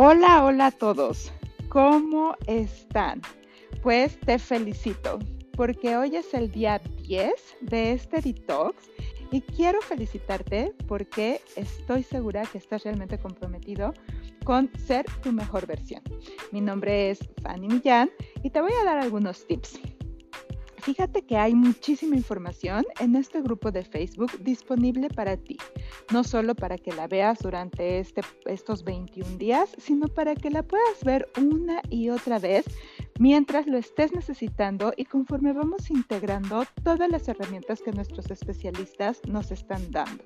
Hola, hola a todos. ¿Cómo están? Pues te felicito porque hoy es el día 10 de este detox y quiero felicitarte porque estoy segura que estás realmente comprometido con ser tu mejor versión. Mi nombre es Fanny Millán y te voy a dar algunos tips. Fíjate que hay muchísima información en este grupo de Facebook disponible para ti, no solo para que la veas durante este, estos 21 días, sino para que la puedas ver una y otra vez mientras lo estés necesitando y conforme vamos integrando todas las herramientas que nuestros especialistas nos están dando.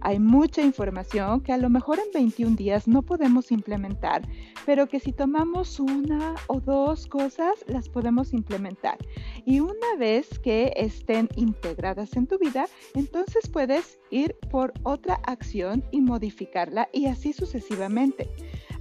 Hay mucha información que a lo mejor en 21 días no podemos implementar, pero que si tomamos una o dos cosas las podemos implementar. Y una vez que estén integradas en tu vida, entonces puedes ir por otra acción y modificarla y así sucesivamente.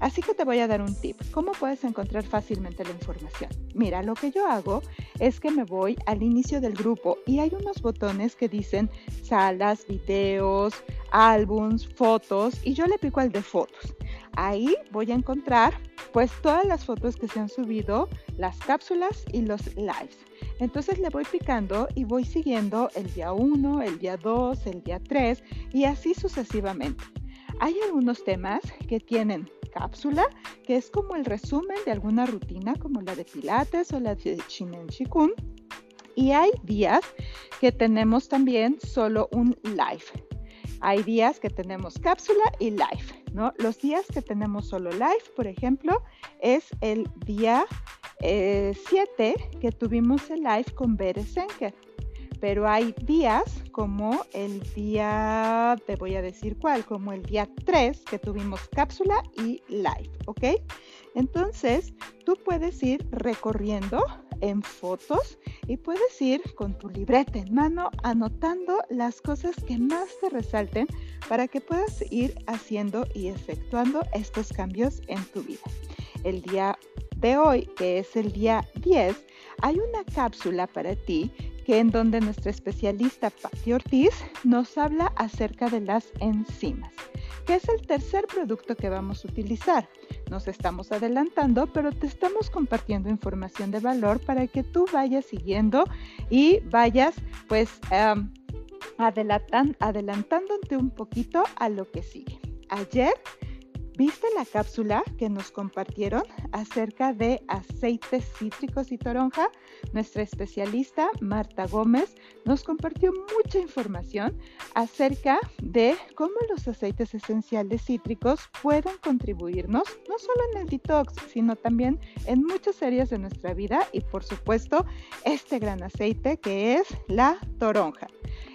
Así que te voy a dar un tip. ¿Cómo puedes encontrar fácilmente la información? Mira, lo que yo hago es que me voy al inicio del grupo y hay unos botones que dicen salas, videos, álbums, fotos y yo le pico al de fotos. Ahí voy a encontrar pues todas las fotos que se han subido, las cápsulas y los lives. Entonces le voy picando y voy siguiendo el día 1, el día 2, el día 3 y así sucesivamente. Hay algunos temas que tienen cápsula, que es como el resumen de alguna rutina como la de Pilates o la de Shinen Shikun. Y hay días que tenemos también solo un live. Hay días que tenemos cápsula y live, ¿no? Los días que tenemos solo live, por ejemplo, es el día 7 eh, que tuvimos el live con Bere Senker pero hay días como el día, te voy a decir cuál, como el día 3 que tuvimos cápsula y live, ¿ok? Entonces, tú puedes ir recorriendo en fotos y puedes ir con tu libreta en mano anotando las cosas que más te resalten para que puedas ir haciendo y efectuando estos cambios en tu vida. El día de hoy, que es el día 10, hay una cápsula para ti en donde nuestra especialista Patti Ortiz nos habla acerca de las enzimas, que es el tercer producto que vamos a utilizar. Nos estamos adelantando, pero te estamos compartiendo información de valor para que tú vayas siguiendo y vayas pues adelantándote un poquito a lo que sigue. Ayer ¿Viste la cápsula que nos compartieron acerca de aceites cítricos y toronja? Nuestra especialista Marta Gómez nos compartió mucha información acerca de cómo los aceites esenciales cítricos pueden contribuirnos no solo en el detox, sino también en muchas áreas de nuestra vida y por supuesto este gran aceite que es la toronja.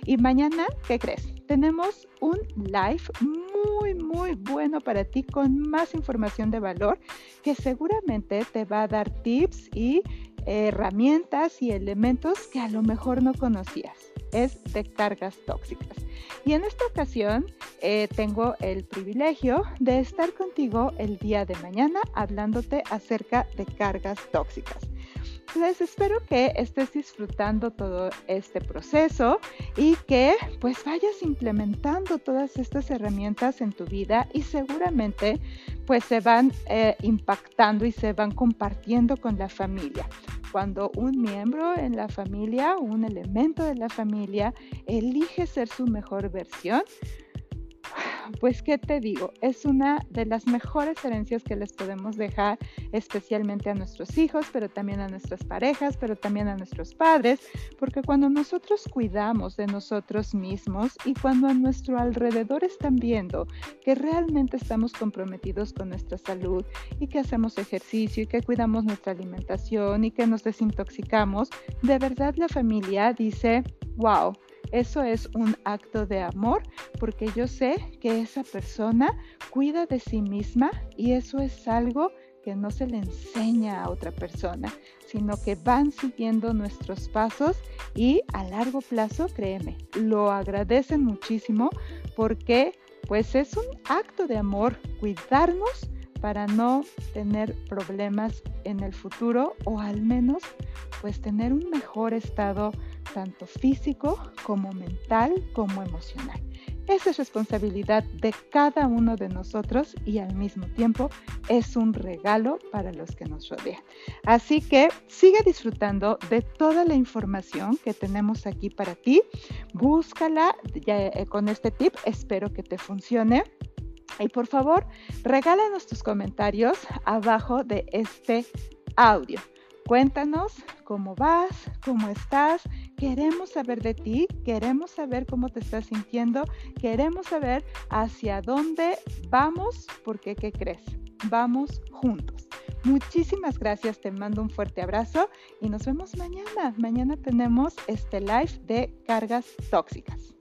Y mañana, ¿qué crees? Tenemos un live muy, muy bueno para ti con más información de valor que seguramente te va a dar tips y herramientas y elementos que a lo mejor no conocías. Es de cargas tóxicas. Y en esta ocasión eh, tengo el privilegio de estar contigo el día de mañana hablándote acerca de cargas tóxicas. Les espero que estés disfrutando todo este proceso y que pues vayas implementando todas estas herramientas en tu vida y seguramente pues se van eh, impactando y se van compartiendo con la familia. Cuando un miembro en la familia, un elemento de la familia, elige ser su mejor versión, pues, ¿qué te digo? Es una de las mejores herencias que les podemos dejar, especialmente a nuestros hijos, pero también a nuestras parejas, pero también a nuestros padres, porque cuando nosotros cuidamos de nosotros mismos y cuando a nuestro alrededor están viendo que realmente estamos comprometidos con nuestra salud y que hacemos ejercicio y que cuidamos nuestra alimentación y que nos desintoxicamos, de verdad la familia dice, wow, eso es un acto de amor porque yo sé que esa persona cuida de sí misma y eso es algo que no se le enseña a otra persona, sino que van siguiendo nuestros pasos y a largo plazo, créeme, lo agradecen muchísimo porque pues es un acto de amor cuidarnos para no tener problemas en el futuro o al menos pues tener un mejor estado tanto físico como mental como emocional. Esa es responsabilidad de cada uno de nosotros y al mismo tiempo es un regalo para los que nos rodean. Así que sigue disfrutando de toda la información que tenemos aquí para ti. Búscala eh, con este tip. Espero que te funcione. Y por favor, regálanos tus comentarios abajo de este audio. Cuéntanos cómo vas, cómo estás. Queremos saber de ti, queremos saber cómo te estás sintiendo, queremos saber hacia dónde vamos, porque ¿qué crees? Vamos juntos. Muchísimas gracias, te mando un fuerte abrazo y nos vemos mañana. Mañana tenemos este live de cargas tóxicas.